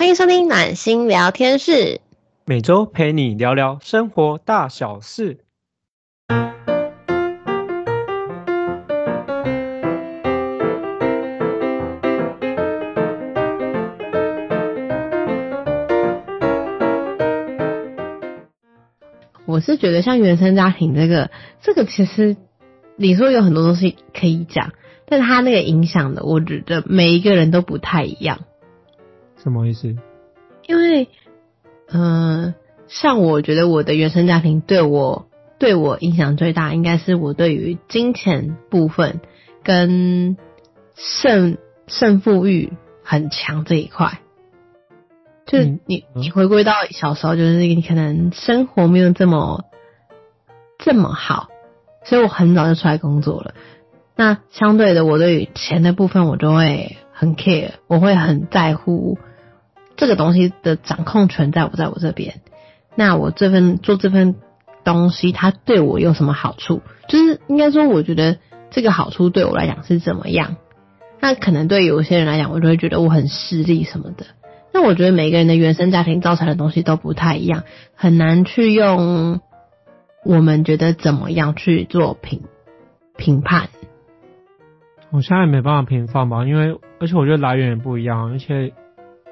欢迎收听暖心聊天室，每周陪你聊聊生活大小事。我是觉得像原生家庭这个，这个其实你说有很多东西可以讲，但他那个影响的，我觉得每一个人都不太一样。什么意思？因为，嗯、像我觉得我的原生家庭对我对我影响最大，应该是我对于金钱部分跟胜胜负欲很强这一块。就你嗯你回归到小时候，就是你可能生活没有这么这么好，所以我很早就出来工作了。那相对的，我对于钱的部分，我就会很 care，我会很在乎这个东西的掌控权在不在我这边。那我这份做这份东西，它对我有什么好处？就是应该说，我觉得这个好处对我来讲是怎么样？那可能对有些人来讲，我就会觉得我很势利什么的。那我觉得每个人的原生家庭造成的东西都不太一样，很难去用我们觉得怎么样去做评评判。我现在没办法评判吧，因为而且我觉得来源也不一样，而且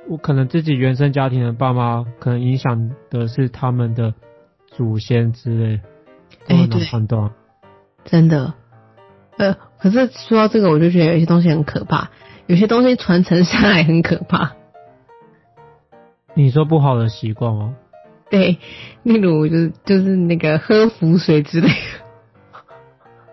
我可能自己原生家庭的爸妈，可能影响的是他们的祖先之类，都很难判断。真的。呃，可是说到这个，我就觉得有些东西很可怕，有些东西传承下来很可怕。你说不好的习惯吗？对，例如就是就是那个喝符水之类的。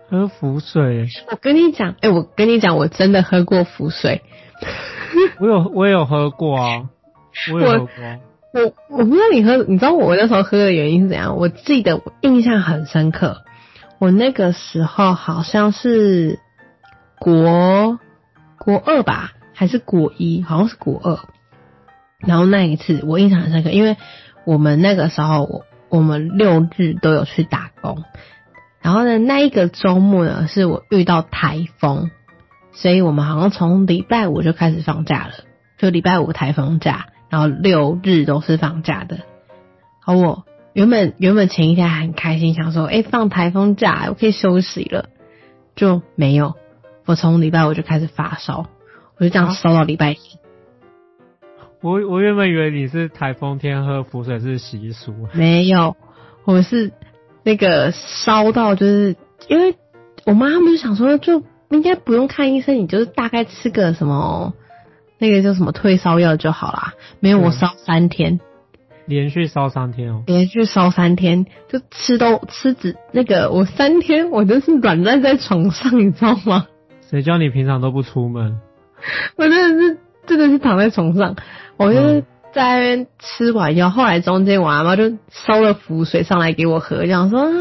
喝符水，我跟你讲，哎、我跟你讲，我真的喝过符水。我有我也有喝过啊，我有喝过啊。我我不知道你喝，你知道我那时候喝的原因是怎样？我记得我印象很深刻，我那个时候好像是国国二吧，还是国一？好像是国二。然后那一次我印象很深刻，因为我们那个时候我我们六日都有去打工，然后呢那一个周末呢是我遇到台风，所以我们好像从礼拜五就开始放假了，就礼拜五台风假，然后六日都是放假的。好，我原本原本前一天还很开心，想说，哎、放台风假，我可以休息了，就没有。我从礼拜五就开始发烧，我就这样烧到礼拜天。我我原本以为你是台风天喝符水是习俗，没有，我是那个烧到，就是因为我妈他们就想说，就应该不用看医生，你就是大概吃个什么那个叫什么退烧药就好啦。没有，嗯我烧三天，连续烧三天哦。连续烧三天，就吃都吃只那个，我三天我就是软烂在床上，你知道吗？谁叫你平常都不出门？我真的是真的是躺在床上，我就是嗯在那边吃完药，后来中间我阿妈就烧了符水上来给我喝，这样说啊，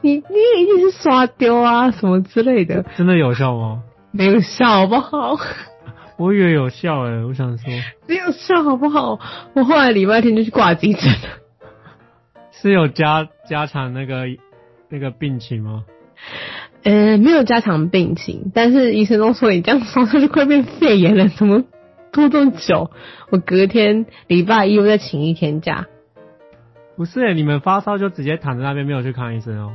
你你一定是刷丢啊什么之类的，真的有效吗？没有效好不好？我以为有效诶、我想说没有效好不好？我后来礼拜天就去挂急诊了。是有加加强那个那个病情吗？呃，没有加强病情，但是医生都说你这样烧下去快变肺炎了，怎么拖这么久？我隔天礼拜一又再请一天假，不是你们发烧就直接躺在那边没有去看医生哦。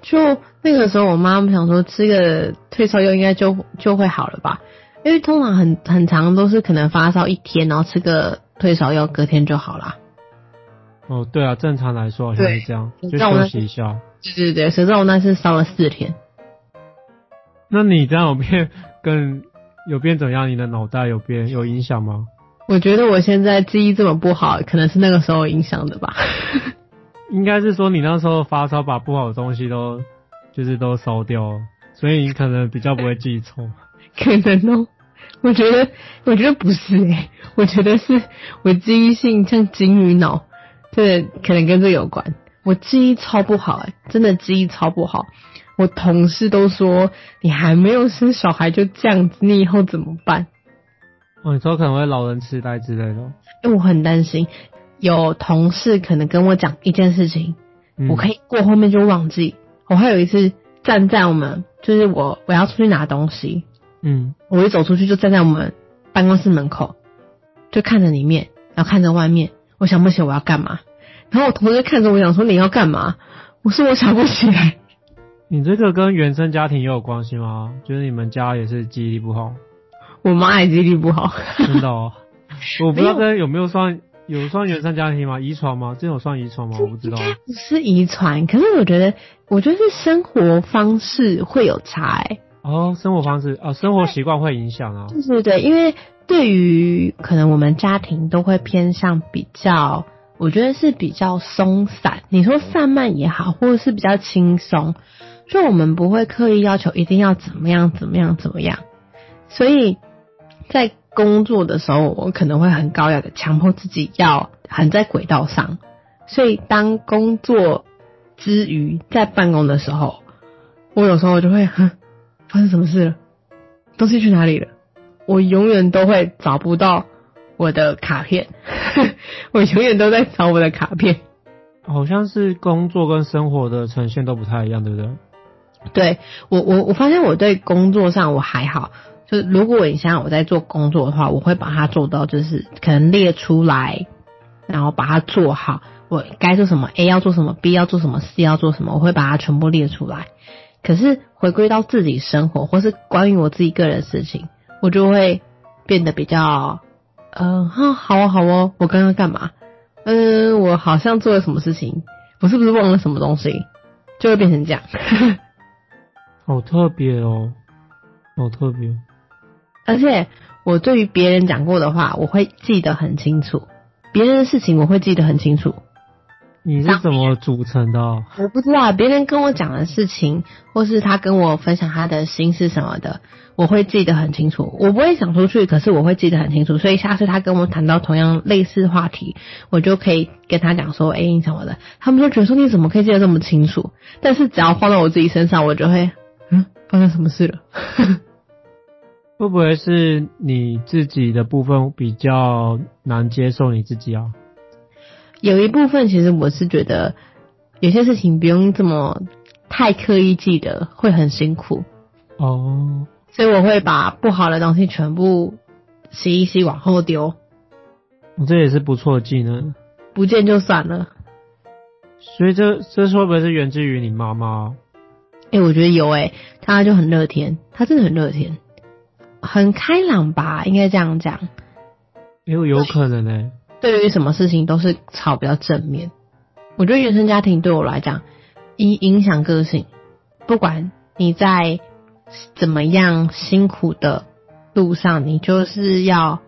就那个时候，我妈妈想说吃个退烧药应该就就会好了吧，因为通常很很长都是可能发烧一天，然后吃个退烧药，隔天就好啦。哦，对啊，正常来说好像是这样，就休息一下。对对对，谁知道我那次烧了四天，那你这样有变更有变怎样？你的脑袋有变有影响吗？我觉得我现在记忆这么不好，可能是那个时候影响的吧。应该是说你那时候发烧把不好的东西都就是都烧掉了，所以你可能比较不会记错。可能哦，我觉得，我觉得不是诶、我觉得是我记忆性像金鱼脑，这可能跟这有关。我记忆超不好诶、真的记忆超不好。我同事都说你还没有生小孩就这样子，你以后怎么办？哦，你说可能会老人痴呆之类的。因为我很担心，有同事可能跟我讲一件事情，嗯、我可以过后面就忘记。我还有一次站在我们，就是我我要出去拿东西，嗯，我一走出去就站在我们办公室门口，就看着里面，然后看着外面，我想不起我要干嘛。然后我同事看着我想说你要干嘛？我说我想不起来。你这个跟原生家庭也有关系吗？就是你们家也是记忆力不好？我妈也记忆力不好。真的哦，我不知道这有没有算有算原生家庭吗？遗传吗？这种算遗传吗？我不知道。不是遗传，可是我觉得，我觉得是生活方式会有差哎。哦，生活方式啊，生活习惯会影响啊。对对对，因为对于可能我们家庭都会偏向比较，我觉得是比较松散。你说散漫也好，或者是比较轻松，就我们不会刻意要求一定要怎么样怎么样怎么样。所以在工作的时候，我可能会很高雅的强迫自己要很在轨道上。所以当工作之余在办公的时候，我有时候就会哼。发生什么事了？东西去哪里了？我永远都会找不到我的卡片，我永远都在找我的卡片。好像是工作跟生活的呈现都不太一样，对不对？对我，我我发现我对工作上我还好，就是如果你想想我在做工作的话，我会把它做到，就是可能列出来，然后把它做好。我该做什么，A 要做什么，B 要做什么，C 要做什么，我会把它全部列出来。可是回归到自己生活，或是关于我自己个人事情，我就会变得比较，嗯，好哦，好哦，我刚刚干嘛？嗯，我好像做了什么事情，我是不是忘了什么东西？就会变成这样。好特别哦，好特别。而且我对于别人讲过的话，我会记得很清楚；别人的事情，我会记得很清楚。你是怎么组成的？我不知道，别人跟我讲的事情，或是他跟我分享他的心事什么的，我会记得很清楚。我不会讲出去，可是我会记得很清楚。所以下次他跟我谈到同样类似话题，我就可以跟他讲说：“哎，什么的。”他们就：“觉得说你怎么可以记得这么清楚？”但是只要放到我自己身上，我就会嗯，发生什么事了？会不会是你自己的部分比较难接受你自己啊？有一部分其实我是觉得有些事情不用这么太刻意记得，会很辛苦哦。所以我会把不好的东西全部洗一洗，往后丢。这也是不错的技能。不见就算了。所以这这会不会是源自于你妈妈？哎，我觉得有哎，她就很乐天，她真的很乐天，很开朗吧，应该这样讲。有有可能呢。对于什么事情都是吵比较正面，我觉得原生家庭对我来讲影影响个性。不管你在怎么样辛苦的路上，你就是要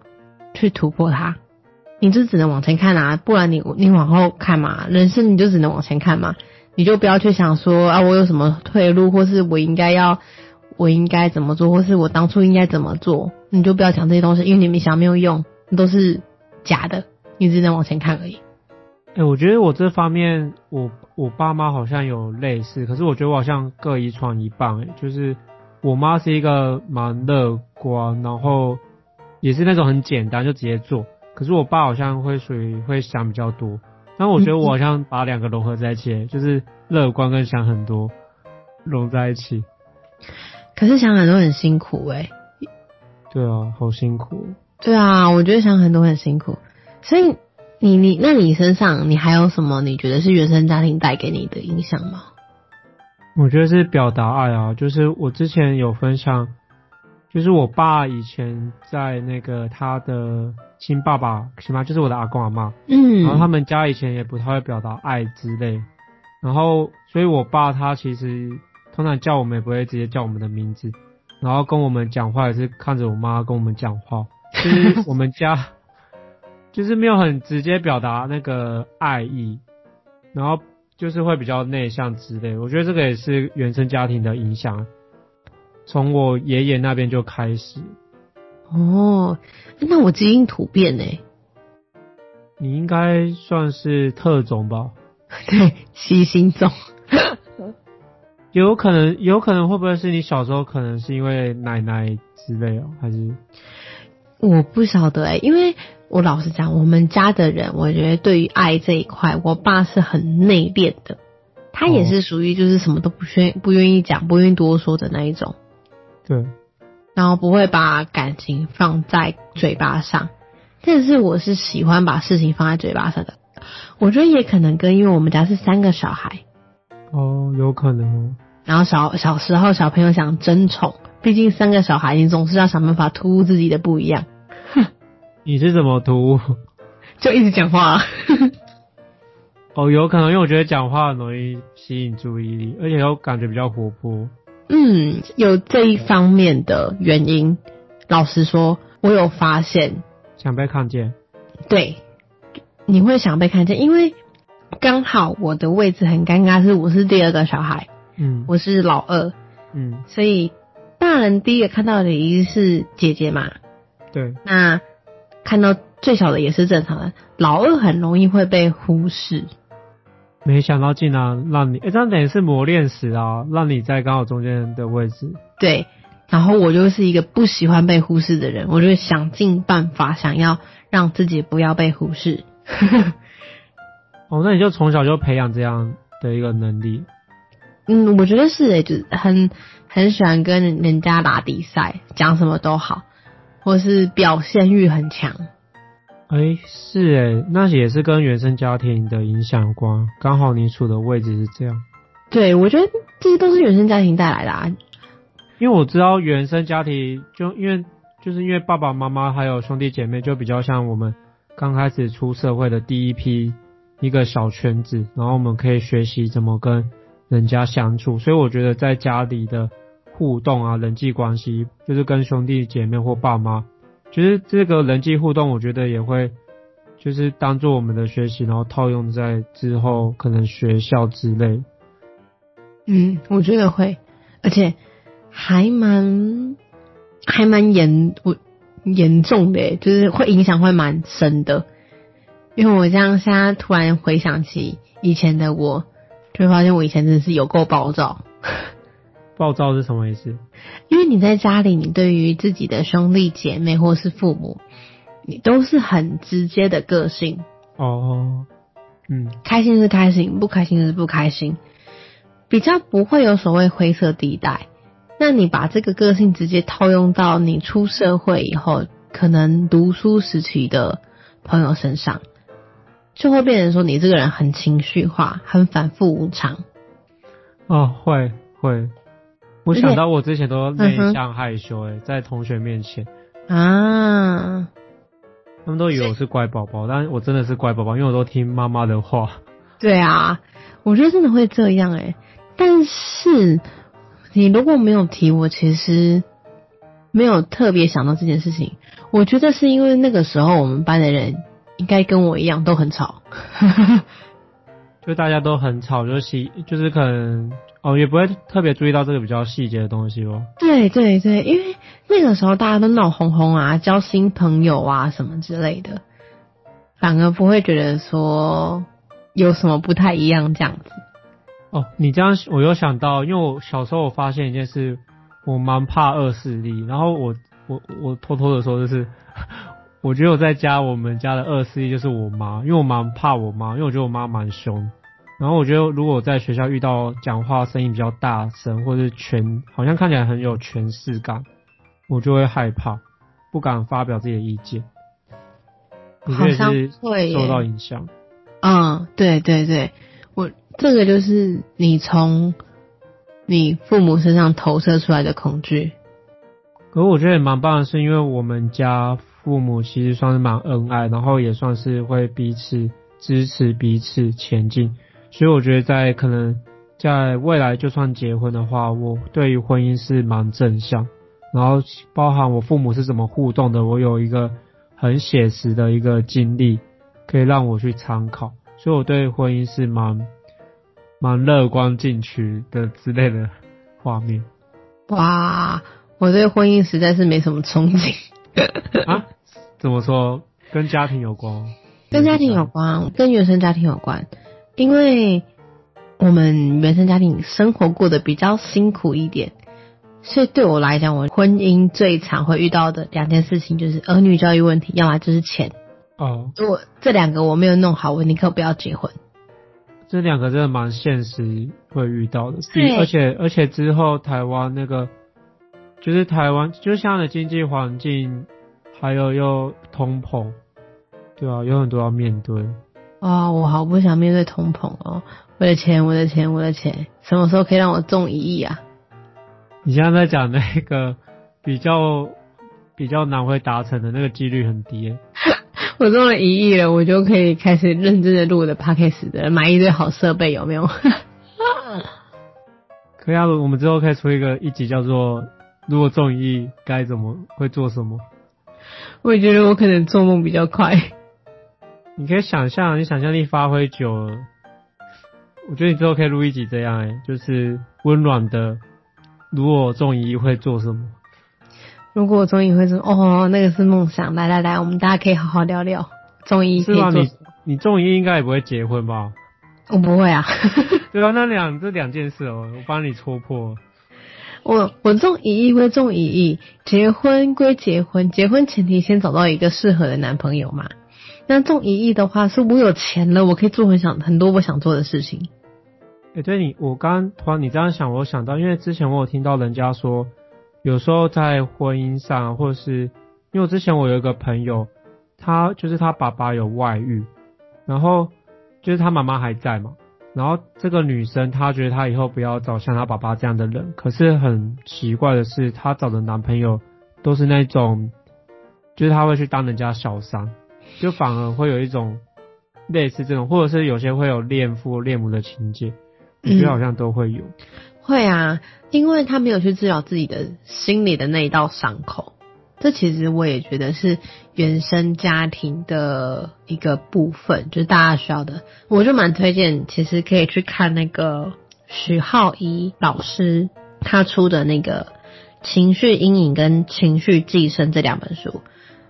去突破它。你就只能往前看啊，不然你你往后看嘛，人生你就只能往前看嘛。你就不要去想说啊，我有什么退路，或是我应该要我应该怎么做，或是我当初应该怎么做，你就不要讲这些东西，因为你们想没有用，都是假的。你只能往前看而已。哎，我觉得我这方面，我我爸妈好像有类似，可是我觉得我好像各遗传一半。哎，就是我妈是一个蛮乐观，然后也是那种很简单就直接做。可是我爸好像会属于会想比较多。但我觉得我好像把两个融合在一起，就是乐观跟想很多融在一起。可是想很多很辛苦哎。对啊，好辛苦。对啊，我觉得想很多很辛苦。所以你你那你身上你还有什么你觉得是原生家庭带给你的影响吗？我觉得是表达爱啊，就是我之前有分享，就是我爸以前在那个他的亲爸爸亲妈，就是我的阿公阿妈，嗯，然后他们家以前也不太会表达爱之类，然后所以我爸他其实通常叫我们也不会直接叫我们的名字，然后跟我们讲话也是看着我妈跟我们讲话，就是我们家。就是没有很直接表达那个爱意，然后就是会比较内向之类。我觉得这个也是原生家庭的影响，从我爷爷那边就开始。哦，那我基因突变呢？你应该算是特种吧？对，七星种。有可能，有可能会不会是你小时候可能是因为奶奶之类哦，还是？我不晓得哎，因为。我老实讲，我们家的人，我觉得对于爱这一块，我爸是很内敛的，他也是属于就是什么都不愿不愿意讲、不愿意多说的那一种。对。然后不会把感情放在嘴巴上，但是我是喜欢把事情放在嘴巴上的。我觉得也可能跟因为我们家是三个小孩，哦，有可能哦。然后小小时候小朋友想争宠，毕竟三个小孩，你总是要想办法突兀自己的不一样。哼 你是怎么突兀？就一直讲话。哦，有可能，因为我觉得讲话很容易吸引注意力，而且又感觉比较活泼。嗯，有这一方面的原因。老实说，我有发现，想被看见。对，你会想被看见，因为刚好我的位置很尴尬，是我是第二个小孩，嗯我是老二，嗯，所以大人第一个看到的一定是姐姐嘛。对，那看到最小的也是正常的，老二很容易会被忽视。没想到竟然让你，哎、这样等于是磨练时啊，让你在刚好中间的位置。对，然后我就是一个不喜欢被忽视的人，我就会想尽办法想要让自己不要被忽视。哦，那你就从小就培养这样的一个能力。嗯，我觉得是诶，就是很很喜欢跟人家打比赛，讲什么都好，或是表现欲很强。哎、是哎，那也是跟原生家庭的影响有关，刚好你处的位置是这样。对，我觉得这些都是原生家庭带来的啊。因为我知道原生家庭，就因为就是因为爸爸妈妈还有兄弟姐妹，就比较像我们刚开始出社会的第一批一个小圈子，然后我们可以学习怎么跟人家相处，所以我觉得在家里的互动啊，人际关系，就是跟兄弟姐妹或爸妈，就是这个人际互动，我觉得也会就是当做我们的学习，然后套用在之后可能学校之类。嗯，我觉得会，而且还蛮还蛮严我严重的，就是会影响会蛮深的。因为我这样现在突然回想起以前的我，就会发现我以前真的是有够暴躁。暴躁是什么意思？因为你在家里，你对于自己的兄弟姐妹或是父母，你都是很直接的个性，哦，嗯，开心是开心，不开心是不开心，比较不会有所谓灰色地带。那你把这个个性直接套用到你出社会以后，可能读书时期的朋友身上，就会变成说你这个人很情绪化，很反复无常。哦，会会，我想到我之前都内向害羞、诶、在同学面前，啊，他们都以为我是乖宝宝，但我真的是乖宝宝，因为我都听妈妈的话。对啊，我觉得真的会这样诶、但是你如果没有提，我其实没有特别想到这件事情。我觉得是因为那个时候我们班的人应该跟我一样都很吵。就大家都很吵，就细，就是可能哦，也不会特别注意到这个比较细节的东西哦。对对对，因为那个时候大家都闹哄哄啊，交新朋友啊什么之类的，反而不会觉得说有什么不太一样这样子。哦，你这样我又想到，因为我小时候我发现一件事，我蛮怕恶势力，然后我我我偷偷的说就是，我觉得我在家我们家的二四一就是我妈，因为我蛮怕我妈，因为我觉得我妈蛮凶，然后我觉得如果我在学校遇到讲话声音比较大声，或是权好像看起来很有权势感，我就会害怕，不敢发表自己的意见。好像是会受到影响？嗯，对对对，我这个就是你从你父母身上投射出来的恐惧。可是我觉得也蛮棒的是，因为我们家父母其实算是蛮恩爱，然后也算是会彼此支持彼此前进，所以我觉得在可能在未来就算结婚的话，我对于婚姻是蛮正向，然后包含我父母是怎么互动的，我有一个很写实的一个经历可以让我去参考，所以我对婚姻是蛮蛮乐观进取的之类的画面哇，我对婚姻实在是没什么憧憬，啊。怎么说？跟家庭有关？跟家庭有关，跟原生家庭有关，因为我们原生家庭生活过得比较辛苦一点，所以对我来讲，我婚姻最常会遇到的两件事情就是儿女教育问题，要么就是钱。哦，如果这两个我没有弄好，我宁可不要结婚。这两个真的蛮现实会遇到的，对而且而且之后台湾那个就是台湾就像的经济环境，还有又通膨，对啊，有很多要面对。啊，我好不想面对通膨哦！我的钱，我的钱，我的钱，什么时候可以让我中一亿啊？你现在在讲那个比较比较难会达成的那个几率很低。我中了一亿了，我就可以开始认真的录我的 podcast 的，买一堆好设备，有没有？可以啊，我们之后可以出一个一集叫做“如果中一亿该怎么会做什么”。我也觉得我可能做梦比较快。你可以想象，你想象力发挥久了，我觉得你之后可以录一集这样，哎，就是温暖的。如果中一亿会做什么？如果我中一会做哦，那个是梦想。来来来，我们大家可以好好聊聊中一可以做你你中一应该也不会结婚吧？我不会啊。对啊，那两这两件事哦，我帮你戳破。我我中一亿归中一亿，结婚归结婚，结婚前提先找到一个适合的男朋友嘛。那中一亿的话，是我有钱了，我可以做很想很多我想做的事情。哎，对你，我刚突然你这样想，我想到，因为之前我有听到人家说，有时候在婚姻上，或是因为之前我有一个朋友，他就是他爸爸有外遇，然后就是他妈妈还在嘛，然后这个女生她觉得她以后不要找像她爸爸这样的人，可是很奇怪的是，她找的男朋友都是那种，就是她会去当人家小三。就反而会有一种类似这种，或者是有些会有恋父恋母的情节，我觉得好像都会有。会啊，因为他没有去治疗自己的心里的那一道伤口，这其实我也觉得是原生家庭的一个部分，就是大家需要的。我就蛮推荐，其实可以去看那个徐浩一老师他出的那个《情绪阴影》跟《情绪寄生》这两本书。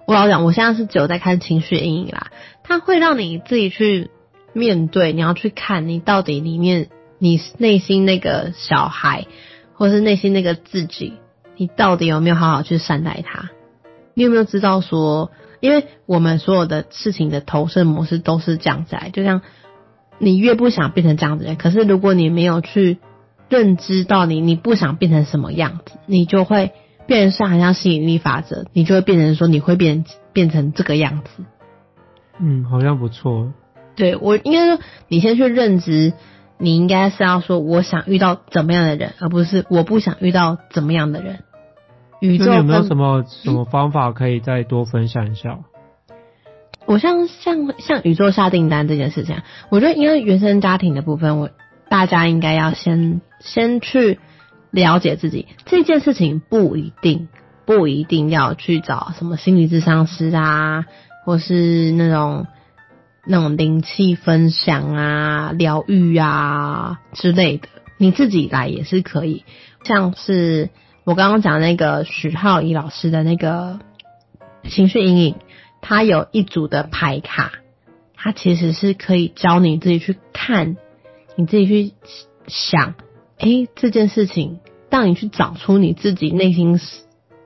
我老讲，我现在是只有在看情绪阴影啦，它会让你自己去面对，你要去看你到底里面你内心那个小孩，或是内心那个自己，你到底有没有好好去善待他？你有没有知道说，因为我们所有的事情的投射模式都是这样子来，就像你越不想变成这样子人，可是如果你没有去认知到你你不想变成什么样子，你就会。变成像像吸引力法则，你就会变成说你会变变成这个样子。嗯，好像不错。对我应该说，你先去认知，你应该是要说我想遇到怎么样的人，而不是我不想遇到怎么样的人。宇宙有没有什么什么方法可以再多分享一下？我像像像宇宙下订单这件事情，我觉得因为原生家庭的部分，我大家应该要先先去。了解自己这件事情不一定不一定要去找什么心理智商师啊，或是那种那种灵气分享啊、疗愈啊之类的，你自己来也是可以。像是我刚刚讲那个许浩怡老师的那个情绪阴影，他有一组的牌卡，他其实是可以教你自己去看，你自己去想。哎，这件事情，当你去找出你自己内心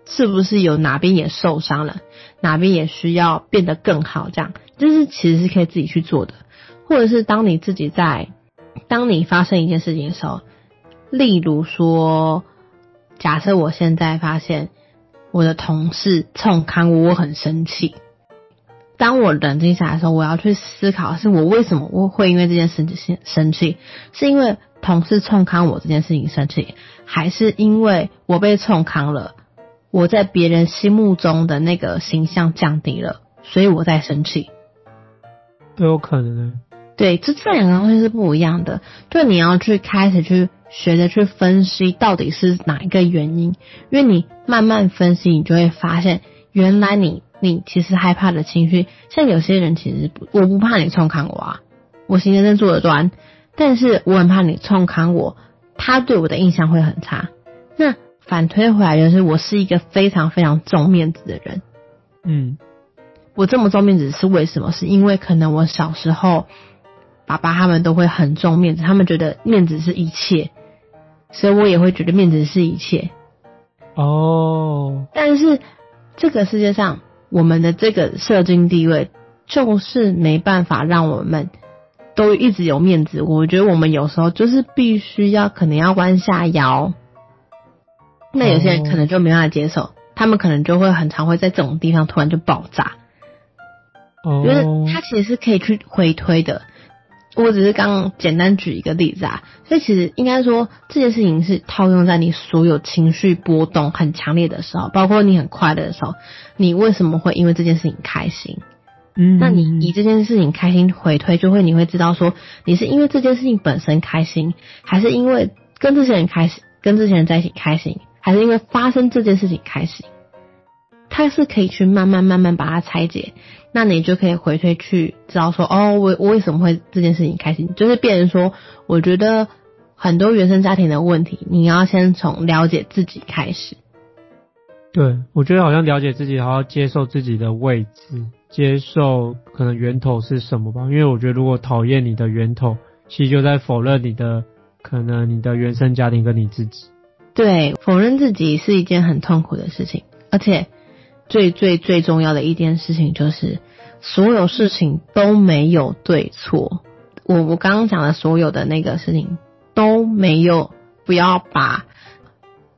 是不是有哪边也受伤了，哪边也需要变得更好，这样，就是其实是可以自己去做的。或者是当你自己在，当你发生一件事情的时候，例如说，假设我现在发现我的同事冲康我，我很生气。当我冷静下来的时候，我要去思考，是我为什么我会因为这件事情生气，是因为。同事冲康我这件事情生气，还是因为我被冲康了，我在别人心目中的那个形象降低了，所以我在生气。都有可能。对，这这两个东西是不一样的。就你要去开始去学着去分析到底是哪一个原因，因为你慢慢分析，你就会发现，原来你你其实害怕的情绪，像有些人其实不，我不怕你冲砍我啊，我行得正坐得端。但是我很怕你冲砍我，他对我的印象会很差。那反推回来就是，我是一个非常非常重面子的人。嗯，我这么重面子是为什么？是因为可能我小时候，爸爸他们都会很重面子，他们觉得面子是一切，所以我也会觉得面子是一切。哦。但是这个世界上，我们的这个社经地位，就是没办法让我们。都一直有面子，我觉得我们有时候就是必须要可能要弯下腰，那有些人可能就没办法接受，他们可能就会很常会在这种地方突然就爆炸。哦，就是他其实是可以去回推的。我只是刚刚简单举一个例子啊，所以其实应该说这件事情是套用在你所有情绪波动很强烈的时候，包括你很快乐的时候，你为什么会因为这件事情开心？嗯，那你以这件事情开心回推，就会你会知道说，你是因为这件事情本身开心，还是因为跟这些人开心，跟这些人在一起开心，还是因为发生这件事情开心？它是可以去慢慢慢慢把它拆解，那你就可以回推去知道说，哦，我我为什么会这件事情开心？就是变成说，我觉得很多原生家庭的问题，你要先从了解自己开始。对，我觉得好像了解自己，然后接受自己的位置，接受可能源头是什么吧。因为我觉得如果讨厌你的源头，其实就在否认你的可能你的原生家庭跟你自己。对，否认自己是一件很痛苦的事情，而且最最最重要的一件事情就是，所有事情都没有对错。我我刚刚讲的所有的那个事情都没有，不要把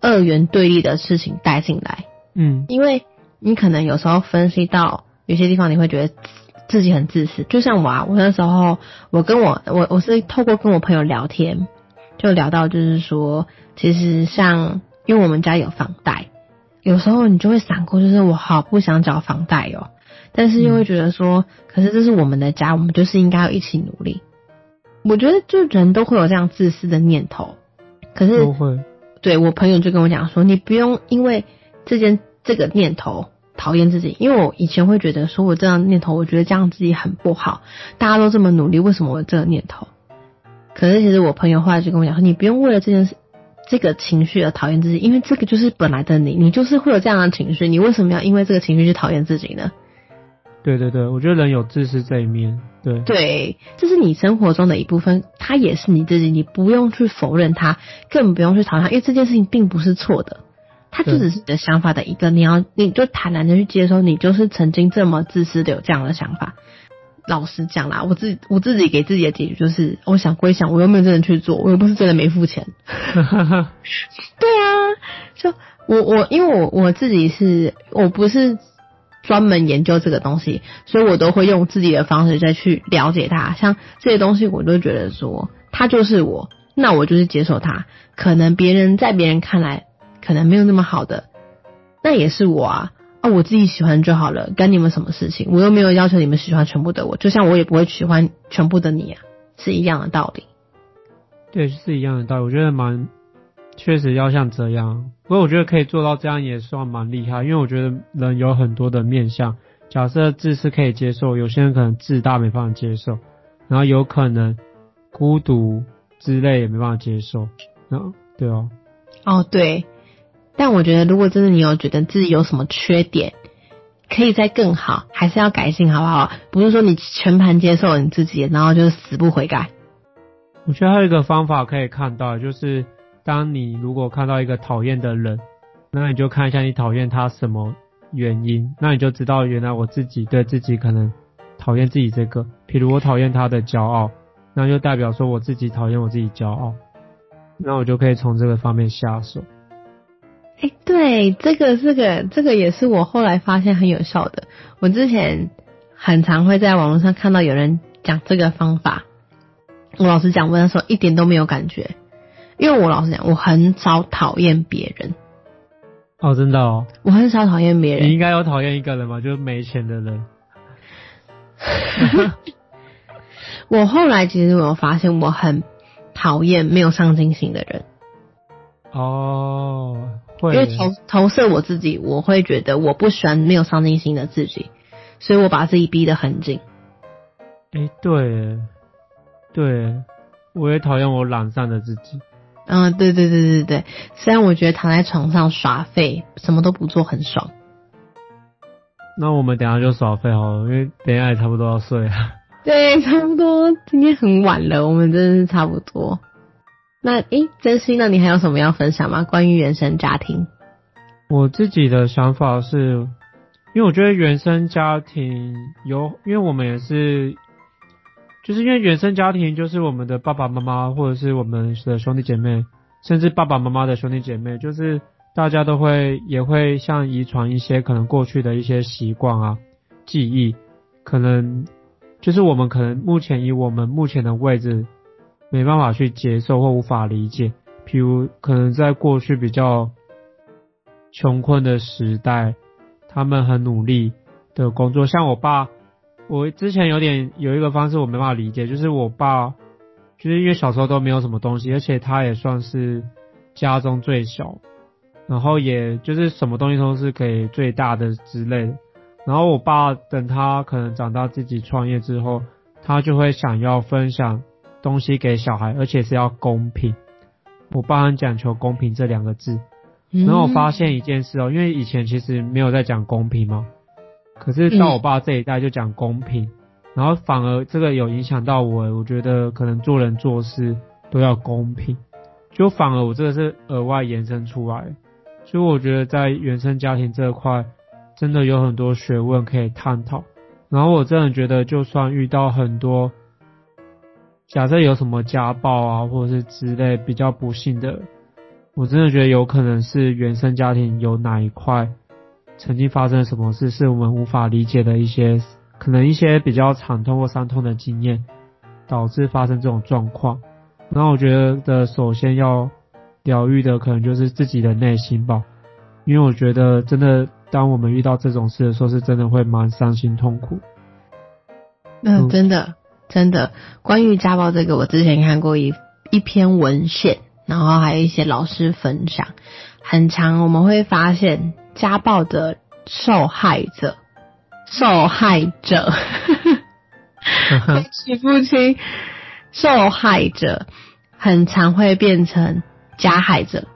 二元对立的事情带进来。嗯，因为你可能有时候分析到有些地方，你会觉得自己很自私。就像我啊，我那时候我跟我我我是透过跟我朋友聊天，就聊到就是说，其实像因为我们家有房贷，有时候你就会闪过，就是我好不想缴房贷哦，但是又会觉得说，可是这是我们的家，我们就是应该要一起努力。我觉得就人都会有这样自私的念头，可是。对我朋友就跟我讲说，你不用因为这件这个念头讨厌自己，因为我以前会觉得说我这样念头，我觉得这样自己很不好，大家都这么努力，为什么我这个念头？可是其实我朋友后来就跟我讲说，你不用为了这件事这个情绪而讨厌自己，因为这个就是本来的你，你就是会有这样的情绪，你为什么要因为这个情绪去讨厌自己呢？对对对，我觉得人有自私这一面。对，对，这是你生活中的一部分，它也是你自己，你不用去否认它，更不用去讨厌它，因为这件事情并不是错的，它就只是你的想法的一个，你要你就坦然的去接受，你就是曾经这么自私的有这样的想法。老实讲啦，我自己我自己给自己的解决就是，我想归想，我又没有真的去做，我又不是真的没付钱。对啊，就我我因为我我自己是我不是专门研究这个东西，所以我都会用自己的方式再去了解它。像这些东西，我都觉得说它就是我，那我就是接受它。可能别人在别人看来可能没有那么好的，那也是我啊啊，我自己喜欢就好了，干你们什么事情？我又没有要求你们喜欢全部的我，就像我也不会喜欢全部的你啊，是一样的道理。对，是一样的道理。我觉得蛮确实要像这样，不过我觉得可以做到这样也算蛮厉害，因为我觉得人有很多的面相。假设自私可以接受，有些人可能自大没办法接受，然后有可能孤独之类也没办法接受。然后对哦，哦，对，但我觉得如果真的你有觉得自己有什么缺点，可以再更好，还是要改进，好不好？不是说你全盘接受你自己，然后就死不悔改。我觉得还有一个方法可以看到，就是当你如果看到一个讨厌的人，那你就看一下你讨厌他什么原因，那你就知道原来我自己对自己可能讨厌自己这个，譬如我讨厌他的骄傲，那就代表说我自己讨厌我自己骄傲，那我就可以从这个方面下手。哎，对，这个这个这个也是我后来发现很有效的。我之前很常会在网络上看到有人讲这个方法，我老实讲，我那时候一点都没有感觉，因为我老实讲，我很少讨厌别人，哦，真的哦，我很少讨厌别人你。应该有讨厌一个人吧？就是没钱的人。我后来其实我有发现，我很讨厌没有上进心的人，哦，会因为投投射我自己，我会觉得我不喜欢没有上进心的自己，所以我把自己逼得很紧。哎，对耶，对耶，我也讨厌我懒散的自己。嗯，对对对对对，虽然我觉得躺在床上耍废，什么都不做很爽。那我们等一下就耍废好了，因为等一下也差不多要睡了。对，差不多，今天很晚了，我们真的是差不多。那诶，真心，那你还有什么要分享吗？关于原生家庭？我自己的想法是，因为我觉得原生家庭有，因为我们也是，就是因为原生家庭就是我们的爸爸妈妈或者是我们的兄弟姐妹，甚至爸爸妈妈的兄弟姐妹，就是大家都会也会像遗传一些可能过去的一些习惯啊、记忆，可能就是我们可能目前以我们目前的位置没办法去接受或无法理解，譬如可能在过去比较穷困的时代，他们很努力的工作，像我爸，我之前有点有一个方式我没办法理解，就是我爸就是因为小时候都没有什么东西，而且他也算是家中最小。然后也就是什么东西都是给最大的之类的。然后我爸等他可能长大自己创业之后，他就会想要分享东西给小孩，而且是要公平。我爸很讲求公平这两个字。然后我发现一件事哦，因为以前其实没有在讲公平嘛，可是到我爸这一代就讲公平，然后反而这个有影响到我，我觉得可能做人做事都要公平，就反而我这个是额外延伸出来。所以我觉得在原生家庭这块，真的有很多学问可以探讨。然后我真的觉得，就算遇到很多，假设有什么家暴啊，或者是之类比较不幸的，我真的觉得有可能是原生家庭有哪一块曾经发生什么事，是我们无法理解的一些，可能一些比较惨痛或伤痛的经验，导致发生这种状况。然后我觉得，首先要。疗愈的可能就是自己的内心吧，因为我觉得真的，当我们遇到这种事的时候，是真的会蛮伤心痛苦。嗯，真的，真的，关于家暴这个，我之前看过一一篇文献，然后还有一些老师分享，很长，我们会发现家暴的受害者，受害者，欺负亲，受害者，很常会变成。加害者，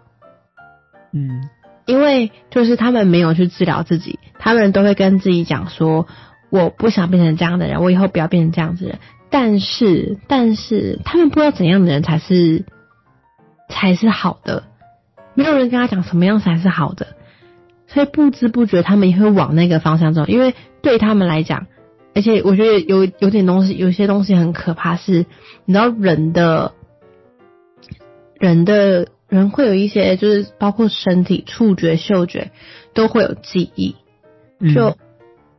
嗯，因为就是他们没有去治疗自己，他们都会跟自己讲说，我不想变成这样的人，我以后不要变成这样子人。但是，但是他们不知道怎样的人才是才是好的，没有人跟他讲什么样才是好的，所以不知不觉他们也会往那个方向走。因为对他们来讲，而且我觉得有有点东西，有些东西很可怕，是你知道人的。人的人会有一些，就是包括身体、触觉、嗅觉都会有记忆。就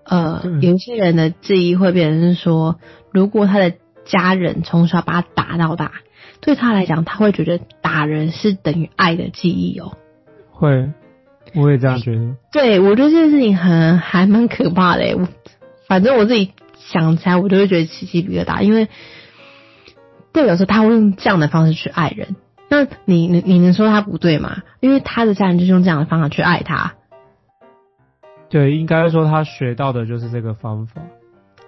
呃，有一些人的记忆会变成是说，如果他的家人从小把他打到大，对他来讲，他会觉得打人是等于爱的记忆哦。会，我也这样觉得。对，我觉得这件事情很还蛮可怕的。我反正我自己想起来，我就会觉得起鸡皮疙瘩，因为代表说他会用这样的方式去爱人。那你你你能说他不对吗？因为他的家人就是用这样的方法去爱他。对，应该说他学到的就是这个方法。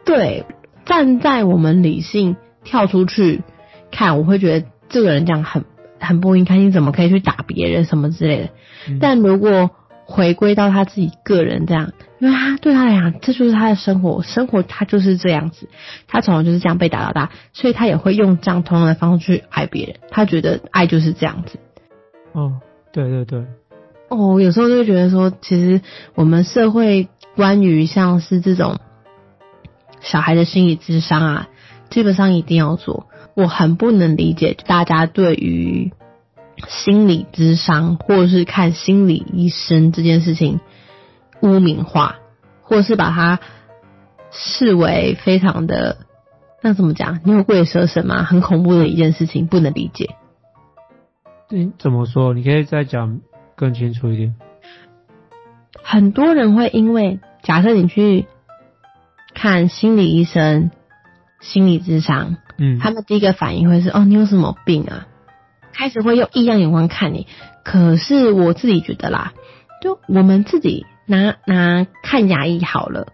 对，站在我们理性跳出去看，我会觉得这个人这样很很不应该，你怎么可以去打别人什么之类的？但如果回归到他自己个人这样。因为他对他来讲，这就是他的生活，生活他就是这样子，他从小就是这样被打到大，所以他也会用这样同样的方式去爱别人。他觉得爱就是这样子。哦，对对对。哦，有时候就会觉得说，其实我们社会关于像是这种小孩的心理智商啊，基本上一定要做。我很不能理解大家对于心理智商或者是看心理医生这件事情。污名化，或是把它视为非常的那怎么讲？牛鬼蛇神吗？很恐怖的一件事情，不能理解。对，怎么说？你可以再讲更清楚一点。很多人会因为假设你去看心理医生、心理智商，嗯，他们第一个反应会是：哦，你有什么病啊？开始会用异样眼光看你。可是我自己觉得啦，就我们自己。拿拿看牙医好了，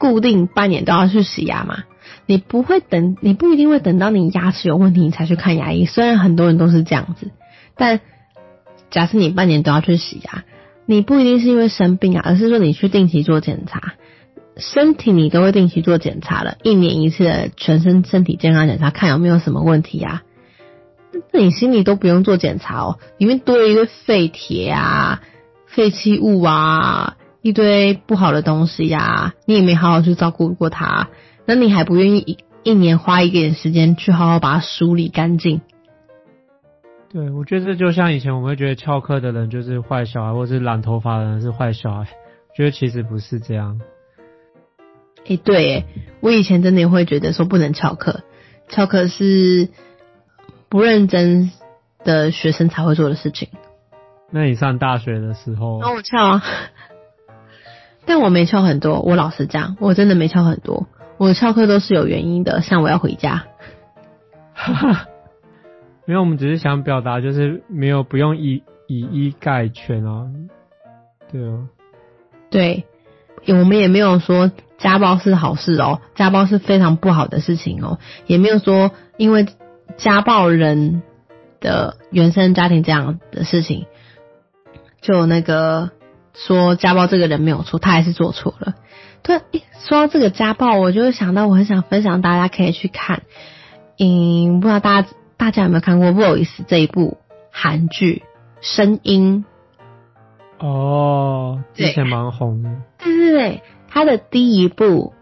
固定半年都要去洗牙嘛。你不会等，你不一定会等到你牙齿有问题你才去看牙医。虽然很多人都是这样子，但假设你半年都要去洗牙，你不一定是因为生病啊，而是说你去定期做检查，身体你都会定期做检查了，一年一次的全身身体健康检查，看有没有什么问题啊。那你心里都不用做检查哦，里面多了一堆废铁啊。废弃物啊，一堆不好的东西呀，你也没好好去照顾过它，那你还不愿意一一年花一点时间去好好把它梳理干净？对，我觉得这就像以前我们会觉得翘课的人就是坏小孩，或是染头发的人是坏小孩，觉得其实不是这样。诶，对，诶，我以前真的也会觉得说不能翘课，翘课是不认真的学生才会做的事情。那你上大学的时候？那我翘啊，但我没翘很多。我老实讲，我真的没翘很多。我翘课都是有原因的，像我要回家。哈哈，因为我们只是想表达，就是没有不用以以一概全啊。对啊，对，我们也没有说家暴是好事哦，家暴是非常不好的事情哦，也没有说因为家暴人的原生家庭这样的事情。就那个说家暴这个人没有错，他还是做错了。对，说到这个家暴，我就想到我很想分享，大家可以去看。嗯，不知道大家大家有没有看过《Voice》这一部韩剧？声音。哦，之前蛮红的。对对对，他的第一部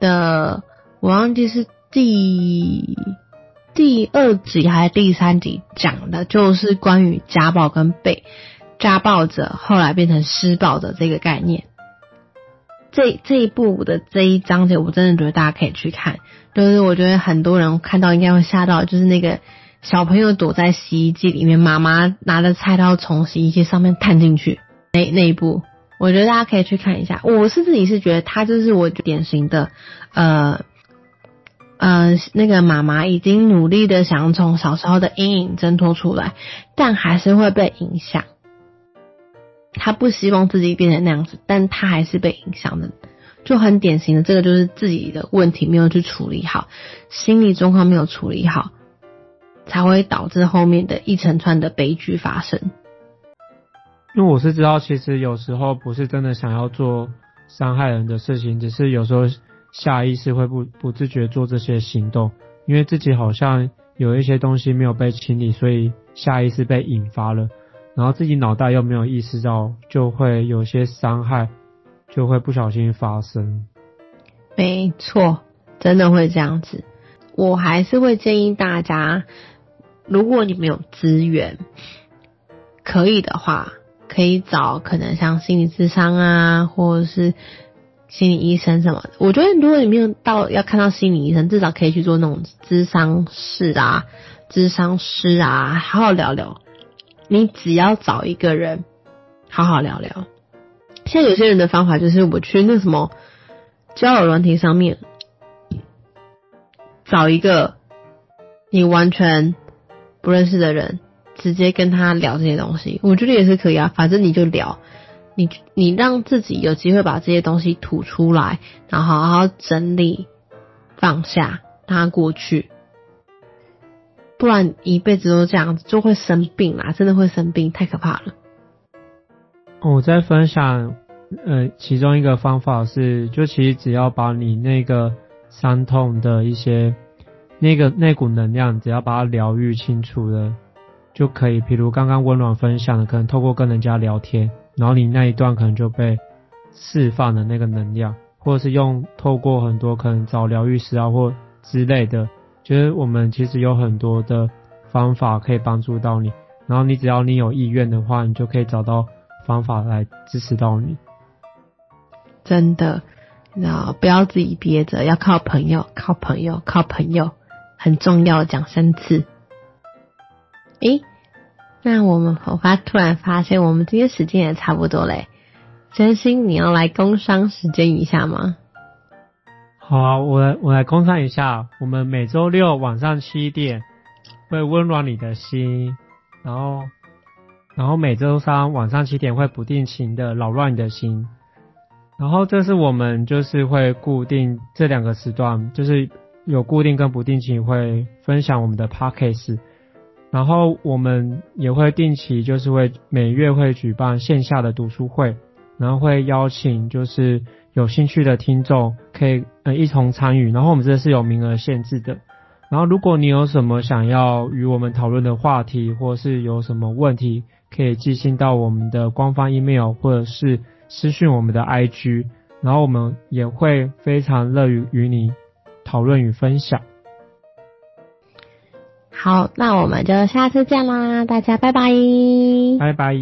的，我忘记是第第二集还是第三集讲的，就是关于家暴跟被。家暴者后来变成施暴者这个概念，这这一部的这一章节，我真的觉得大家可以去看。就是我觉得很多人看到应该会吓到，就是那个小朋友躲在洗衣机里面，妈妈拿着菜刀从洗衣机上面探进去那那一部，我觉得大家可以去看一下。我是自己是觉得他就是我典型的，呃呃，那个妈妈已经努力的想从小时候的阴影挣脱出来，但还是会被影响。他不希望自己变成那样子，但他还是被影响的，就很典型的，这个就是自己的问题没有去处理好，心理状况没有处理好，才会导致后面的一层串的悲剧发生。因为我是知道，其实有时候不是真的想要做伤害人的事情，只是有时候下意识会不不自觉做这些行动，因为自己好像有一些东西没有被清理，所以下意识被引发了。然后自己脑袋又没有意识到，就会有些伤害，就会不小心发生。没错，真的会这样子。我还是会建议大家，如果你们有资源，可以的话，可以找可能像心理咨商啊，或者是心理医生什么的。我觉得如果你没有到要看到心理医生，至少可以去做那种咨商室啊、咨商师啊，好好聊聊。你只要找一个人好好聊聊。现在有些人的方法就是我去那什么交友软体上面找一个你完全不认识的人，直接跟他聊这些东西，我觉得也是可以啊。反正你就聊，你你让自己有机会把这些东西吐出来，然后好好整理放下，让它过去。不然一辈子都这样子，就会生病啦！真的会生病，太可怕了。我在分享，呃，其中一个方法是，就其实只要把你那个伤痛的一些那个那股能量，只要把它疗愈清楚了，就可以。比如刚刚温暖分享的，可能透过跟人家聊天，然后你那一段可能就被释放的那个能量，或者是用透过很多可能找疗愈师啊或之类的。就是我们其实有很多的方法可以帮助到你，然后你只要你有意愿的话，你就可以找到方法来支持到你。真的，那不要自己憋着，要靠朋友，靠朋友，靠朋友，很重要，讲三次。诶，那我们我发突然发现，我们今天时间也差不多嘞。真心，你要来工商时间一下吗？好啊，我来我来工商一下，我们每周六晚上七点会温暖你的心，然后然后每周三晚上七点会不定期的扰乱你的心，然后这是我们就是会固定这两个时段，就是有固定跟不定期会分享我们的 p a c k a g e 然后我们也会定期就是会每月会举办线下的读书会，然后会邀请就是。有兴趣的听众可以呃一同参与，然后我们这是有名额限制的。然后如果你有什么想要与我们讨论的话题，或是有什么问题，可以寄信到我们的官方 email 或者是私讯我们的 IG，然后我们也会非常乐于与你讨论与分享。好，那我们就下次见啦，大家拜拜，拜拜。